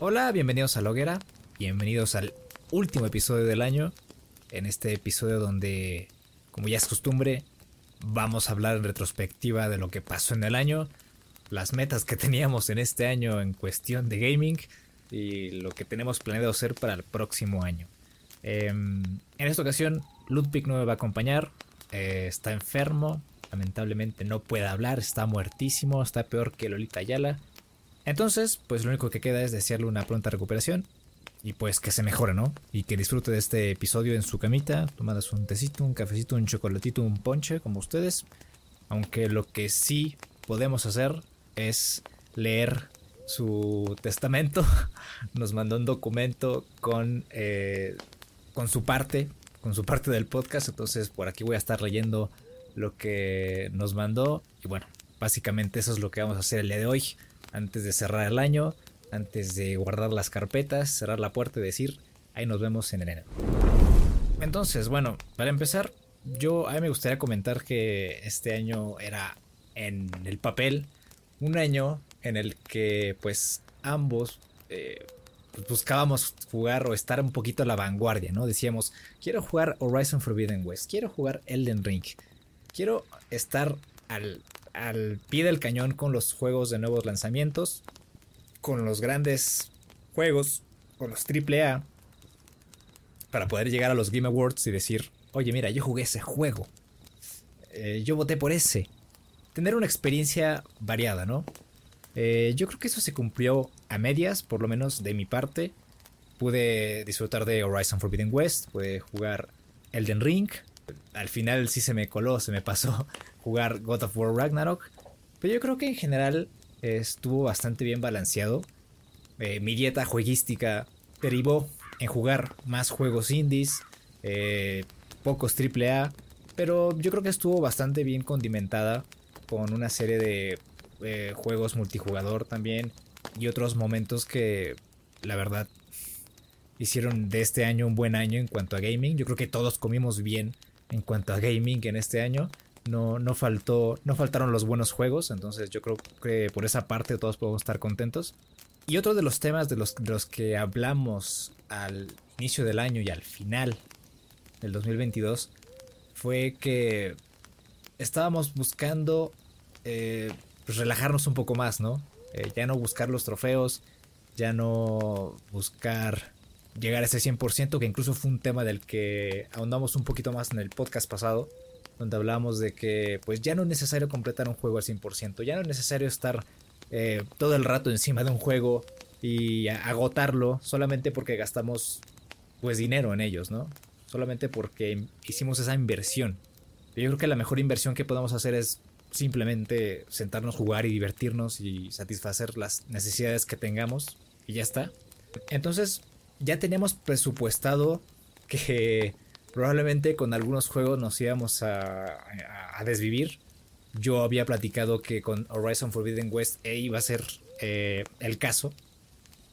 Hola, bienvenidos a Loguera, bienvenidos al último episodio del año. En este episodio donde, como ya es costumbre, vamos a hablar en retrospectiva de lo que pasó en el año, las metas que teníamos en este año en cuestión de gaming y lo que tenemos planeado hacer para el próximo año. Em, en esta ocasión, Ludwig no me va a acompañar, eh, está enfermo, lamentablemente no puede hablar, está muertísimo, está peor que Lolita Ayala. Entonces, pues lo único que queda es desearle una pronta recuperación y pues que se mejore, ¿no? Y que disfrute de este episodio en su camita, tomadas un tecito, un cafecito, un chocolatito, un ponche, como ustedes. Aunque lo que sí podemos hacer es leer su testamento. Nos mandó un documento con, eh, con su parte, con su parte del podcast. Entonces por aquí voy a estar leyendo lo que nos mandó. Y bueno, básicamente eso es lo que vamos a hacer el día de hoy. Antes de cerrar el año, antes de guardar las carpetas, cerrar la puerta y decir, ahí nos vemos en enero. Entonces, bueno, para empezar, yo a mí me gustaría comentar que este año era en el papel un año en el que pues ambos eh, buscábamos jugar o estar un poquito a la vanguardia, ¿no? Decíamos, quiero jugar Horizon Forbidden West, quiero jugar Elden Ring, quiero estar al, al pie del cañón con los juegos de nuevos lanzamientos, con los grandes juegos, con los AAA, para poder llegar a los Game Awards y decir, oye, mira, yo jugué ese juego, eh, yo voté por ese. Tener una experiencia variada, ¿no? Eh, yo creo que eso se cumplió a medias, por lo menos de mi parte. Pude disfrutar de Horizon Forbidden West, pude jugar Elden Ring. Al final sí se me coló, se me pasó jugar God of War Ragnarok. Pero yo creo que en general estuvo bastante bien balanceado. Eh, mi dieta jueguística derivó en jugar más juegos indies, eh, pocos AAA, pero yo creo que estuvo bastante bien condimentada con una serie de eh, juegos multijugador también y otros momentos que la verdad hicieron de este año un buen año en cuanto a gaming. Yo creo que todos comimos bien en cuanto a gaming en este año. No, no, faltó, no faltaron los buenos juegos, entonces yo creo que por esa parte todos podemos estar contentos. Y otro de los temas de los, de los que hablamos al inicio del año y al final del 2022 fue que estábamos buscando eh, pues relajarnos un poco más, ¿no? Eh, ya no buscar los trofeos, ya no buscar llegar a ese 100%, que incluso fue un tema del que ahondamos un poquito más en el podcast pasado, donde hablamos de que pues ya no es necesario completar un juego al 100%, ya no es necesario estar eh, todo el rato encima de un juego y agotarlo solamente porque gastamos pues dinero en ellos, ¿no? Solamente porque hicimos esa inversión. Yo creo que la mejor inversión que podemos hacer es simplemente sentarnos, jugar y divertirnos y satisfacer las necesidades que tengamos y ya está. Entonces ya teníamos presupuestado que probablemente con algunos juegos nos íbamos a, desvivir. Yo había platicado que con Horizon Forbidden West e iba a ser eh, el caso.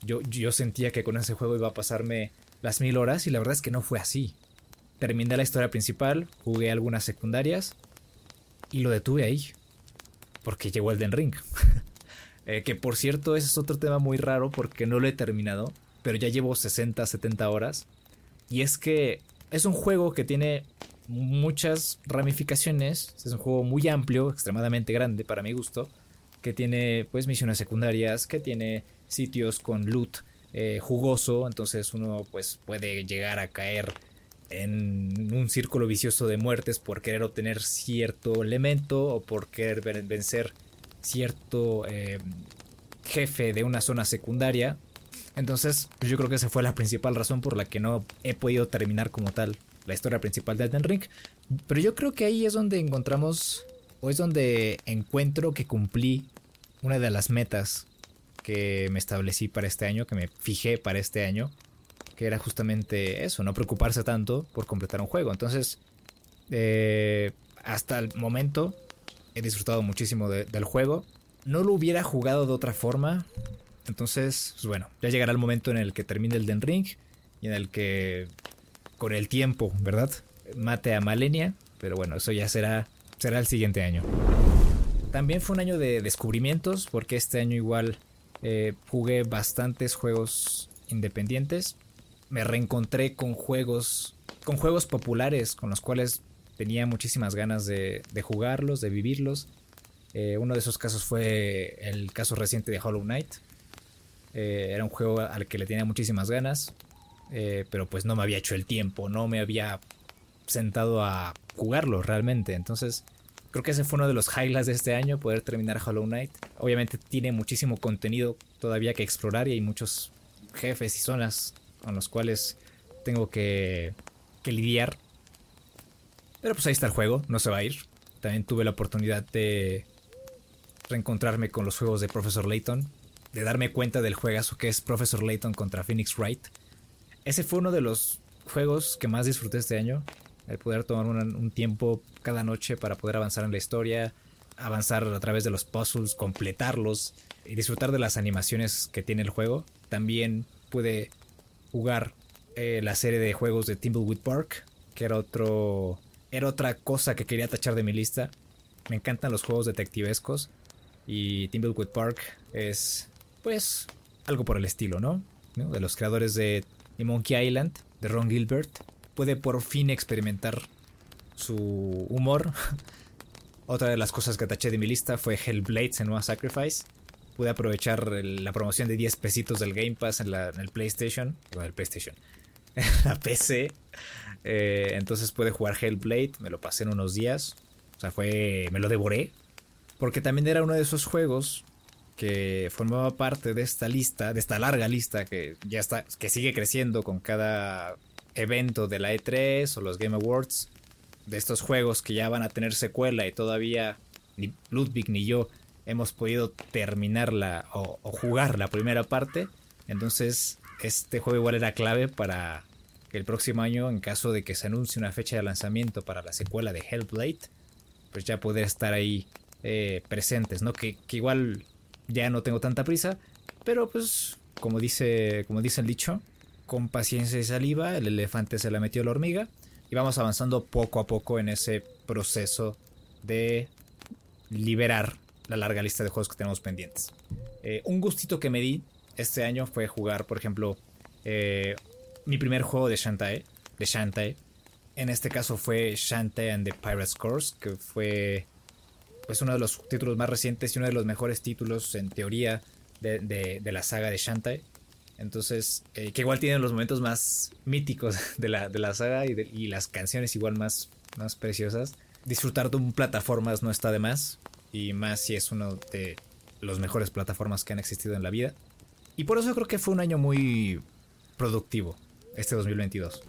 Yo, yo sentía que con ese juego iba a pasarme las mil horas y la verdad es que no fue así. Terminé la historia principal, jugué algunas secundarias y lo detuve ahí. Porque llegó Elden Ring. Eh, que por cierto, ese es otro tema muy raro porque no lo he terminado. Pero ya llevo 60, 70 horas. Y es que es un juego que tiene muchas ramificaciones. Es un juego muy amplio, extremadamente grande para mi gusto. Que tiene pues misiones secundarias, que tiene sitios con loot eh, jugoso. Entonces uno pues puede llegar a caer en un círculo vicioso de muertes por querer obtener cierto elemento o por querer vencer cierto eh, jefe de una zona secundaria. Entonces, pues yo creo que esa fue la principal razón por la que no he podido terminar como tal la historia principal de Elden Ring. Pero yo creo que ahí es donde encontramos, o es donde encuentro que cumplí una de las metas que me establecí para este año, que me fijé para este año que era justamente eso, no preocuparse tanto por completar un juego. Entonces, eh, hasta el momento he disfrutado muchísimo del juego. No lo hubiera jugado de otra forma. Entonces, pues bueno, ya llegará el momento en el que termine el Den Ring y en el que con el tiempo, ¿verdad? Mate a Malenia, pero bueno, eso ya será será el siguiente año. También fue un año de descubrimientos porque este año igual Eh, jugué bastantes juegos independientes. Me reencontré con juegos, con juegos populares con los cuales tenía muchísimas ganas de, jugarlos, de vivirlos. Eh, uno de esos casos fue el caso reciente de Hollow Knight. Eh, era un juego al que le tenía muchísimas ganas, pero pues no me había hecho el tiempo, no me había sentado a jugarlo realmente. Entonces, creo que ese fue uno de los highlights de este año, poder terminar Hollow Knight. Obviamente tiene muchísimo contenido todavía que explorar y hay muchos jefes y zonas con los cuales tengo que, que lidiar. Pero pues ahí está el juego, no se va a ir. También tuve la oportunidad de reencontrarme con los juegos de Professor Layton, de darme cuenta del juegazo que es Professor Layton contra Phoenix Wright. Ese fue uno de los juegos que más disfruté este año el poder tomar un, tiempo cada noche para poder avanzar en la historia, avanzar a través de los puzzles, completarlos y disfrutar de las animaciones que tiene el juego. También pude jugar eh, la serie de juegos de Timbleweed Park, que era otro era otra cosa que quería tachar de mi lista. Me encantan los juegos detectivescos y Timbleweed Park es pues algo por el estilo, ¿no? De los creadores de Monkey Island, de Ron Gilbert puede por fin experimentar su humor. Otra de las cosas que taché de mi lista fue Hellblade Senua Sacrifice. Pude aprovechar la promoción de 10 pesitos del Game Pass en, el PlayStation. En el PlayStation. En la PC. Eh, entonces pude jugar Hellblade. Me lo pasé en unos días. O sea, fue. Me lo devoré. Porque también era uno de esos juegos que formaba parte de esta lista, de esta larga lista que ya está, que sigue creciendo con cada evento de la E3 o los Game Awards, de estos juegos que ya van a tener secuela y todavía ni Ludwig ni yo hemos podido terminarla o, jugar la primera parte. Entonces, este juego igual era clave para que el próximo año, en caso de que se anuncie una fecha de lanzamiento para la secuela de Hellblade, pues ya poder estar ahí eh, presentes, ¿no? Que, igual ya no tengo tanta prisa, pero pues, como dice, como el dicho, con paciencia y saliva, el elefante se la metió la hormiga y vamos avanzando poco a poco en ese proceso de liberar la larga lista de juegos que tenemos pendientes. Eh, un gustito que me di este año fue jugar, por ejemplo, eh, mi primer juego de Shantae, de Shantae. En este caso fue Shantae and the Pirates Course, que fue pues uno de los títulos más recientes y uno de los mejores títulos en teoría de, de la saga de Shantae. Entonces, eh, que igual tienen los momentos más míticos de la, de la saga y, las canciones igual más, más preciosas. Disfrutar de un plataformas no está de más. Y más si es uno de los mejores plataformas que han existido en la vida. Y por eso creo que fue un año muy productivo, este 2022.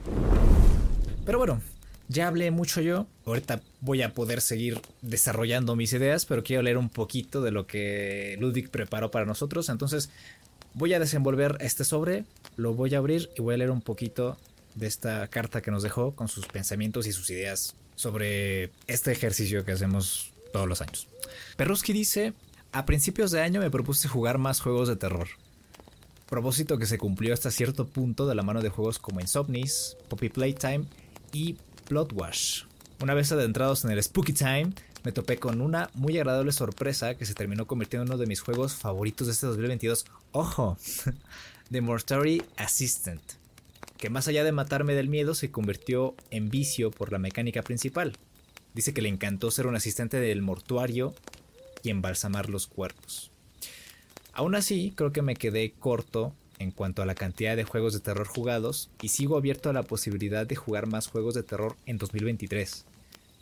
Pero bueno, ya hablé mucho yo. Ahorita voy a poder seguir desarrollando mis ideas, pero quiero leer un poquito de lo que Ludwig preparó para nosotros. Entonces, Voy a desenvolver este sobre, lo voy a abrir y voy a leer un poquito de esta carta que nos dejó con sus pensamientos y sus ideas sobre este ejercicio que hacemos todos los años. Perruski dice, a principios de año me propuse jugar más juegos de terror. Propósito que se cumplió hasta cierto punto de la mano de juegos como Insomnis, Poppy Playtime y Bloodwash. Una vez adentrados en el Spooky Time, me topé con una muy agradable sorpresa que se terminó convirtiendo en uno de mis juegos favoritos de este 2022. ¡Ojo! The Mortuary Assistant, que más allá de matarme del miedo se convirtió en vicio por la mecánica principal. Dice que le encantó ser un asistente del mortuario y embalsamar los cuerpos. Aún así, creo que me quedé corto en cuanto a la cantidad de juegos de terror jugados y sigo abierto a la posibilidad de jugar más juegos de terror en 2023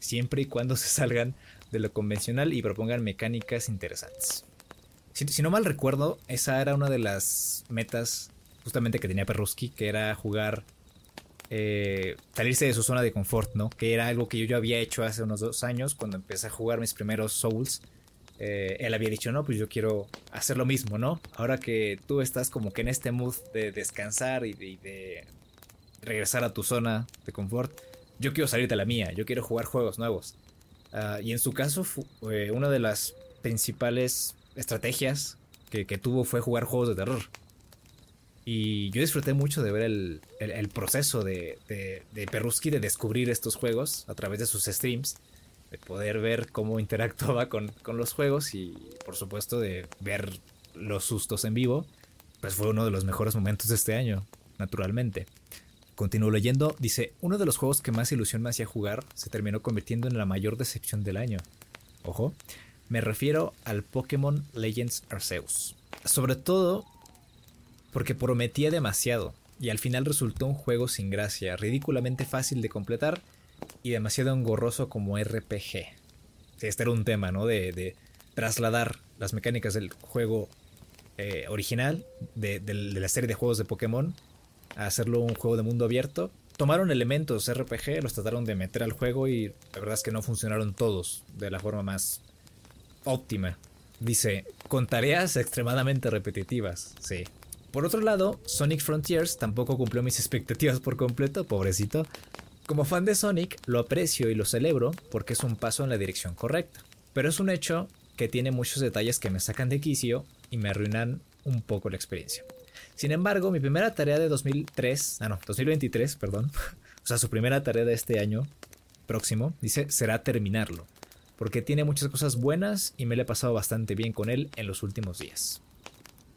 siempre y cuando se salgan de lo convencional y propongan mecánicas interesantes. Si, no mal recuerdo, esa era una de las metas justamente que tenía Perruski, que era jugar, eh, salirse de su zona de confort, ¿no? Que era algo que yo, yo había hecho hace unos dos años cuando empecé a jugar mis primeros Souls. Eh, él había dicho, no, pues yo quiero hacer lo mismo, ¿no? Ahora que tú estás como que en este mood de descansar y de regresar a tu zona de confort, yo quiero salir de la mía, yo quiero jugar juegos nuevos. Ah, y en su caso, una de las principales estrategias que, tuvo fue jugar juegos de terror. Y yo disfruté mucho de ver el, proceso de, de, de, Perruski de descubrir estos juegos a través de sus streams, de poder ver cómo interactuaba con, con, los juegos y por supuesto de ver los sustos en vivo, pues fue uno de los mejores momentos de este año, naturalmente. Continúo leyendo, dice, uno de los juegos que más ilusión me hacía jugar se terminó convirtiendo en la mayor decepción del año. Ojo, me refiero al Pokémon Legends Arceus. Sobre todo porque prometía demasiado y al final resultó un juego sin gracia, ridículamente fácil de completar y demasiado engorroso como RPG. Este era un tema, ¿no? De, trasladar las mecánicas del juego eh, original, de, de la serie de juegos de Pokémon, a hacerlo un juego de mundo abierto. Tomaron elementos RPG, los trataron de meter al juego y la verdad es que no funcionaron todos de la forma más óptima. Dice, con tareas extremadamente repetitivas, sí. Por otro lado, Sonic Frontiers tampoco cumplió mis expectativas por completo, pobrecito. Como fan de Sonic, lo aprecio y lo celebro porque es un paso en la dirección correcta. Pero es un hecho que tiene muchos detalles que me sacan de quicio y me arruinan un poco la experiencia. Sin embargo, mi primera tarea de 2003, ah no, 2023, perdón, o sea, su primera tarea de este año próximo, dice, será terminarlo, porque tiene muchas cosas buenas y me le he pasado bastante bien con él en los últimos días.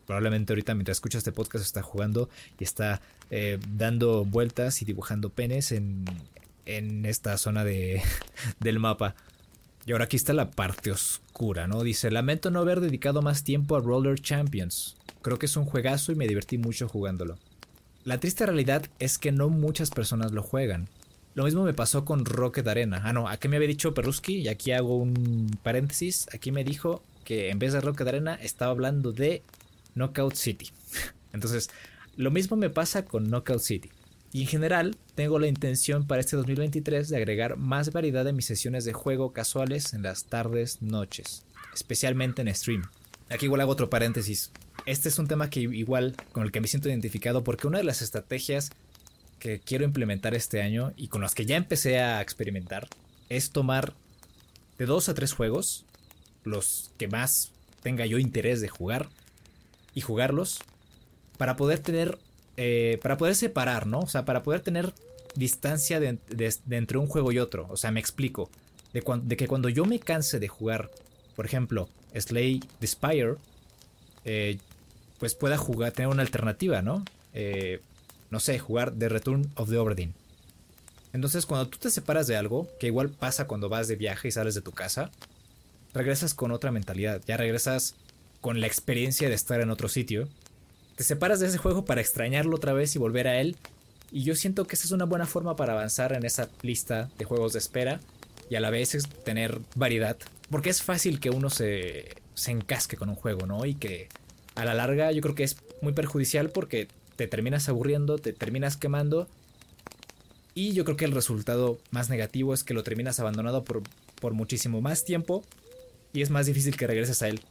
Probablemente ahorita mientras escucha este podcast está jugando y está eh, dando vueltas y dibujando penes en, en esta zona de, del mapa. Y ahora aquí está la parte oscura, ¿no? Dice, lamento no haber dedicado más tiempo a Roller Champions. Creo que es un juegazo y me divertí mucho jugándolo. La triste realidad es que no muchas personas lo juegan. Lo mismo me pasó con Rocket Arena. Ah, no, aquí me había dicho Perruski, y aquí hago un paréntesis. Aquí me dijo que en vez de Rocket Arena estaba hablando de Knockout City. Entonces, lo mismo me pasa con Knockout City. Y en general, tengo la intención para este 2023 de agregar más variedad de mis sesiones de juego casuales en las tardes, noches, especialmente en stream. Aquí igual hago otro paréntesis este es un tema que igual con el que me siento identificado porque una de las estrategias que quiero implementar este año y con las que ya empecé a experimentar es tomar de dos a tres juegos, los que más tenga yo interés de jugar y jugarlos para poder tener, eh, para poder separar, ¿no? O sea, para poder tener distancia de, entre un juego y otro. O sea, me explico. De, de, que cuando yo me canse de jugar, por ejemplo, Slay the Spire, eh, pues pueda jugar, tener una alternativa, ¿no? Eh, no sé, jugar The Return of the Oberdeen. Entonces, cuando tú te separas de algo, que igual pasa cuando vas de viaje y sales de tu casa, regresas con otra mentalidad, ya regresas con la experiencia de estar en otro sitio. Te separas de ese juego para extrañarlo otra vez y volver a él. Y yo siento que esa es una buena forma para avanzar en esa lista de juegos de espera y a la vez es tener variedad. Porque es fácil que uno se, se encasque con un juego, ¿no? Y que a la larga yo creo que es muy perjudicial porque te terminas aburriendo, te terminas quemando. Y yo creo que el resultado más negativo es que lo terminas abandonado por, por muchísimo más tiempo y es más difícil que regreses a él.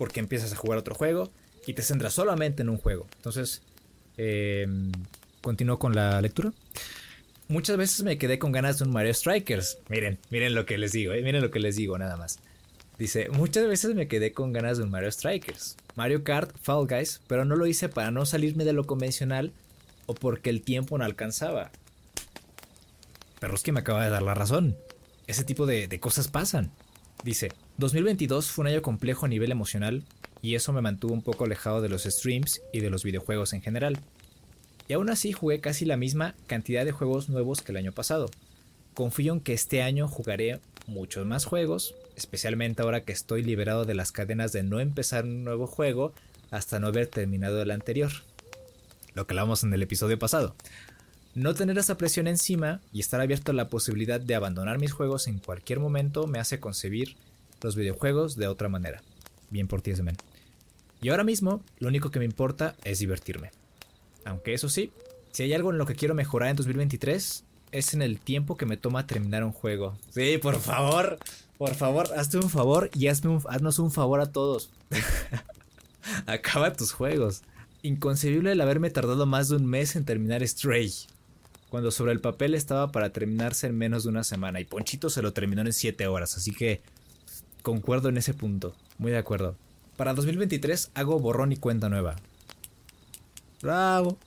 Porque empiezas a jugar otro juego y te centras solamente en un juego. Entonces, eh, continúo con la lectura. Muchas veces me quedé con ganas de un Mario Strikers. Miren, miren lo que les digo, eh, miren lo que les digo nada más. Dice, muchas veces me quedé con ganas de un Mario Strikers, Mario Kart, Fall Guys, pero no lo hice para no salirme de lo convencional o porque el tiempo no alcanzaba. Pero es que me acaba de dar la razón. Ese tipo de, de cosas pasan. Dice, 2022 fue un año complejo a nivel emocional y eso me mantuvo un poco alejado de los streams y de los videojuegos en general. Y aún así jugué casi la misma cantidad de juegos nuevos que el año pasado. Confío en que este año jugaré muchos más juegos, especialmente ahora que estoy liberado de las cadenas de no empezar un nuevo juego hasta no haber terminado el anterior. Lo que hablamos en el episodio pasado. No tener esa presión encima y estar abierto a la posibilidad de abandonar mis juegos en cualquier momento me hace concebir los videojuegos de otra manera. Bien por ti, men. Y ahora mismo, lo único que me importa es divertirme. Aunque eso sí, si hay algo en lo que quiero mejorar en 2023, es en el tiempo que me toma terminar un juego. Sí, por favor, por favor, hazte un favor y hazme haznos un favor a todos. Acaba tus juegos. Inconcebible el haberme tardado más de un mes en terminar Stray. Cuando sobre el papel estaba para terminarse en menos de una semana. Y Ponchito se lo terminó en 7 horas. Así que concuerdo en ese punto. Muy de acuerdo. Para 2023 hago borrón y cuenta nueva. Bravo.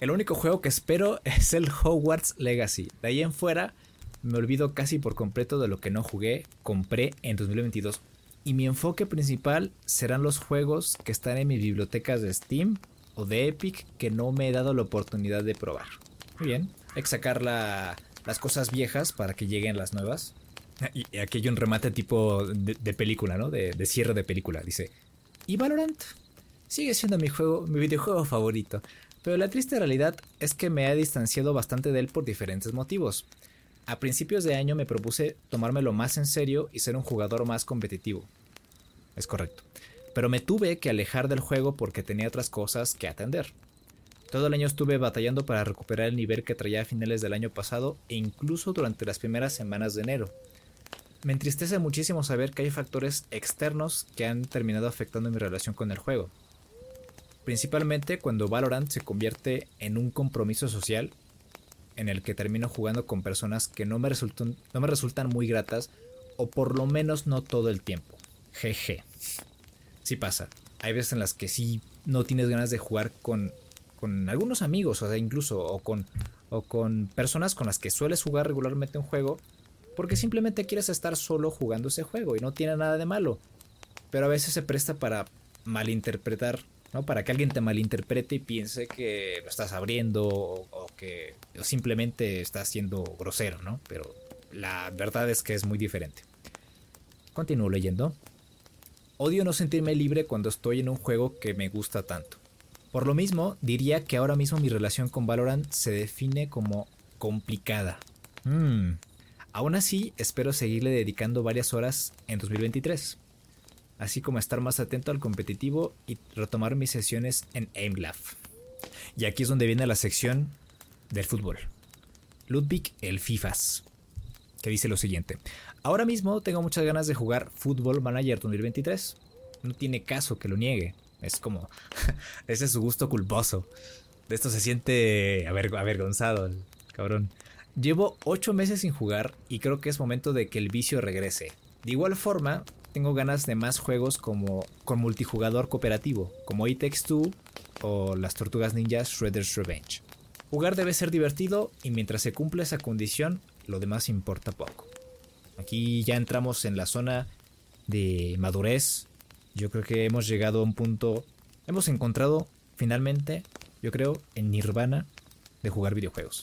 El único juego que espero es el Hogwarts Legacy. De ahí en fuera me olvido casi por completo de lo que no jugué, compré en 2022. y mi enfoque principal serán los juegos que están en mis bibliotecas de Steam o de Epic que no me he dado la oportunidad de probar. Muy bien, hay sacar las cosas viejas para que lleguen las nuevas. Y aquí hay un remate tipo de, película, ¿no? De, de, cierre de película. Dice, ¿y Valorant? Sigue siendo mi juego, mi videojuego favorito. Pero la triste realidad es que me he distanciado bastante de él por diferentes motivos. A principios de año me propuse tomármelo más en serio y ser un jugador más competitivo. Es correcto. Pero me tuve que alejar del juego porque tenía otras cosas que atender. Todo el año estuve batallando para recuperar el nivel que traía a finales del año pasado e incluso durante las primeras semanas de enero. Me entristece muchísimo saber que hay factores externos que han terminado afectando mi relación con el juego. Principalmente cuando Valorant se convierte en un compromiso social en el que termino jugando con personas que no me resultan, no me resultan muy gratas o por lo menos no todo el tiempo. Jeje. Sí pasa. Hay veces en las que sí no tienes ganas de jugar con, con algunos amigos, o sea, incluso, o con, o con personas con las que sueles jugar regularmente un juego, porque simplemente quieres estar solo jugando ese juego y no tiene nada de malo. Pero a veces se presta para malinterpretar para que alguien te malinterprete y piense que lo estás abriendo o, que simplemente estás siendo grosero, ¿no? Pero la verdad es que es muy diferente. Continúo leyendo. Odio no sentirme libre cuando estoy en un juego que me gusta tanto. Por lo mismo, diría que ahora mismo mi relación con Valorant se define como complicada. Hmm. Aún así, espero seguirle dedicando varias horas en 2023 así como estar más atento al competitivo y retomar mis sesiones en AimLab. Y aquí es donde viene la sección del fútbol. Ludwig el FIFAs, que dice lo siguiente. Ahora mismo tengo muchas ganas de jugar Football Manager 2023. No tiene caso que lo niegue. Es como... ese es su gusto culposo. De esto se siente avergonzado el cabrón. Llevo 8 meses sin jugar y creo que es momento de que el vicio regrese. De igual forma, tengo ganas de más juegos como con multijugador cooperativo, como It Takes o las Tortugas Ninjas Shredder's Revenge. Jugar debe ser divertido y mientras se cumple esa condición, lo demás importa poco. Aquí ya entramos en la zona de madurez. Yo creo que hemos llegado a un punto, hemos encontrado finalmente, yo creo, en nirvana de jugar videojuegos.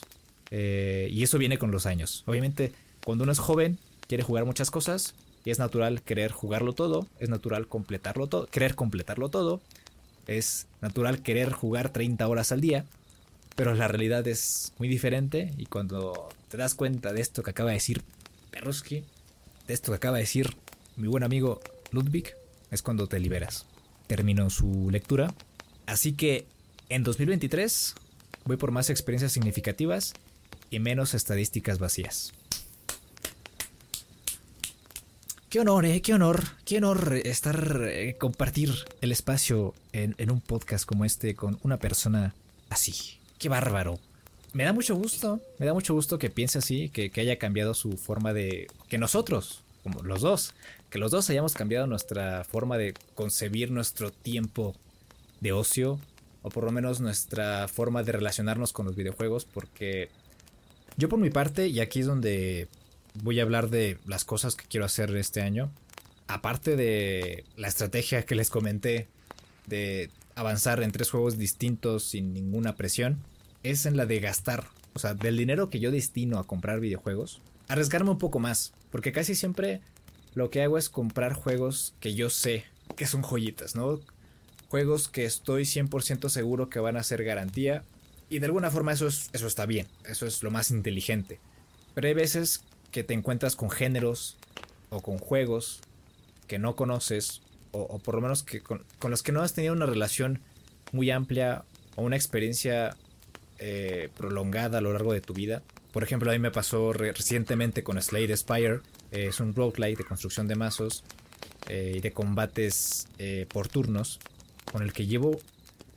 Eh, y eso viene con los años. Obviamente, cuando uno es joven, quiere jugar muchas cosas, y es natural querer jugarlo todo, es natural completarlo todo, querer completarlo todo, es natural querer jugar 30 horas al día, pero la realidad es muy diferente y cuando te das cuenta de esto que acaba de decir Perruski, de esto que acaba de decir mi buen amigo Ludwig, es cuando te liberas. Termino su lectura. Así que en 2023 voy por más experiencias significativas y menos estadísticas vacías. Qué honor, eh, qué honor, qué honor estar, eh, compartir el espacio en, un podcast como este con una persona así. Qué bárbaro. Me da mucho gusto, me da mucho gusto que piense así, que haya cambiado su forma de... que nosotros, como los dos, que los dos hayamos cambiado nuestra forma de concebir nuestro tiempo de ocio, o por lo menos nuestra forma de relacionarnos con los videojuegos, porque yo por mi parte, y aquí es donde voy a hablar de las cosas que quiero hacer este año. Aparte de la estrategia que les comenté de avanzar en tres juegos distintos sin ninguna presión, es en la de gastar. O sea, del dinero que yo destino a comprar videojuegos, arriesgarme un poco más. Porque casi siempre lo que hago es comprar juegos que yo sé que son joyitas, ¿no? Juegos que estoy 100% seguro que van a ser garantía. Y de alguna forma eso, es, eso está bien, eso es lo más inteligente. Pero hay veces que te encuentras con géneros o con juegos que no conoces o, por lo menos que con, los que no has tenido una relación muy amplia o una experiencia eh, prolongada a lo largo de tu vida. Por ejemplo, a mí me pasó recientemente con Slade Spire. Eh, es un roguelike de construcción de mazos eh, y de combates por turnos con el que llevo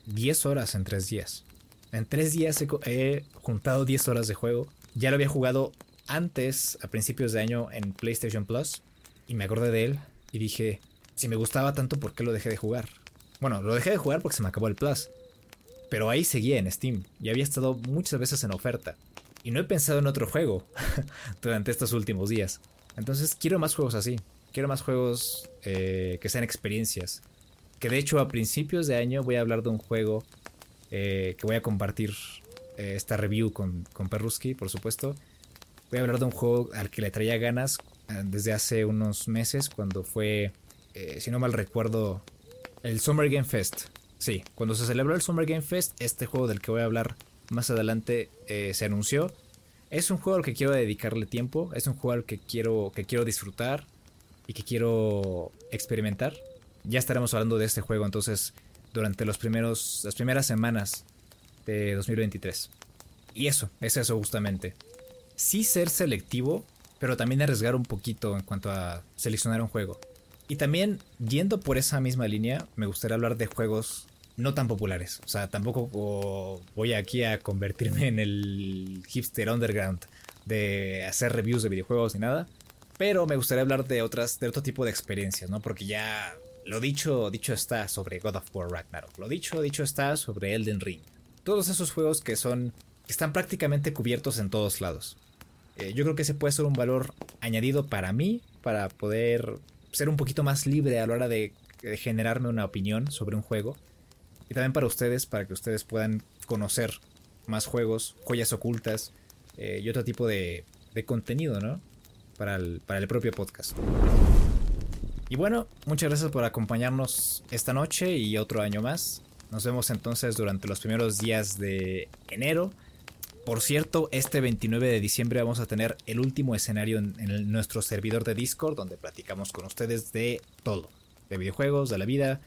10 horas en 3 días. En 3 días he, he juntado 10 horas de juego. Ya lo había jugado antes, a principios de año, en PlayStation Plus, y me acordé de él y dije, si me gustaba tanto, ¿por qué lo dejé de jugar? Bueno, lo dejé de jugar porque se me acabó el Plus. Pero ahí seguía en Steam y había estado muchas veces en oferta. Y no he pensado en otro juego durante estos últimos días. Entonces quiero más juegos así. Quiero más juegos eh, que sean experiencias. Que de hecho a principios de año voy a hablar de un juego eh, que voy a compartir eh, esta review con, con por supuesto. Voy a hablar de un juego al que le traía ganas desde hace unos meses, cuando fue, si no mal recuerdo, el Summer Game Fest. Sí, cuando se celebró el Summer Game Fest, este juego del que voy a hablar más adelante se anunció. Es un juego al que quiero dedicarle tiempo, es un juego al que quiero, que quiero disfrutar y que quiero experimentar. Ya estaremos hablando de este juego entonces durante los las primeras semanas de 2023. Y eso, es eso justamente. Sí ser selectivo, pero también arriesgar un poquito en cuanto a seleccionar un juego. Y también, yendo por esa misma línea, me gustaría hablar de juegos no tan populares. O sea, tampoco voy aquí a convertirme en el hipster underground de hacer reviews de videojuegos ni nada. Pero me gustaría hablar de otras, de otro tipo de experiencias, ¿no? Porque ya lo dicho, dicho está sobre God of War Ragnarok. Lo dicho, dicho está sobre Elden Ring. Todos esos juegos que son, que están prácticamente cubiertos en todos lados. Eh, yo creo que ese puede ser un valor añadido para mí, para poder ser un poquito más libre a la hora de, generarme una opinión sobre un juego. Y también para ustedes, para que ustedes puedan conocer más juegos, joyas ocultas eh, y otro tipo de, de contenido, ¿no? para el, para el propio podcast. Y bueno, muchas gracias por acompañarnos esta noche y otro año más. Nos vemos entonces durante los primeros días de enero. Por cierto, este 29 de diciembre vamos a tener el último escenario en, nuestro servidor de Discord, donde platicamos con ustedes de todo, de videojuegos, de la vida,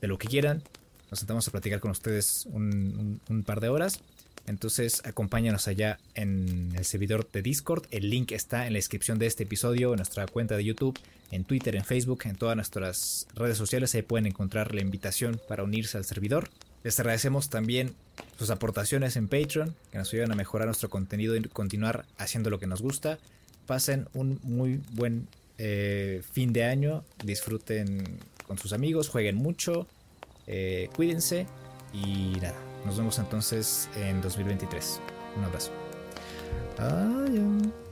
de lo que quieran. Nos sentamos a platicar con ustedes un par de horas. Entonces acompáñanos allá en el servidor de Discord. El link está en la descripción de este episodio, en nuestra cuenta de YouTube, en Twitter, en Facebook, en todas nuestras redes sociales. Ahí pueden encontrar la invitación para unirse al servidor. Les agradecemos también sus aportaciones en Patreon, que nos ayudan a mejorar nuestro contenido y continuar haciendo lo que nos gusta. Pasen un muy buen eh, fin de año, disfruten con sus amigos, jueguen mucho, eh, cuídense y nada, nos vemos entonces en 2023. Un abrazo. Adiós.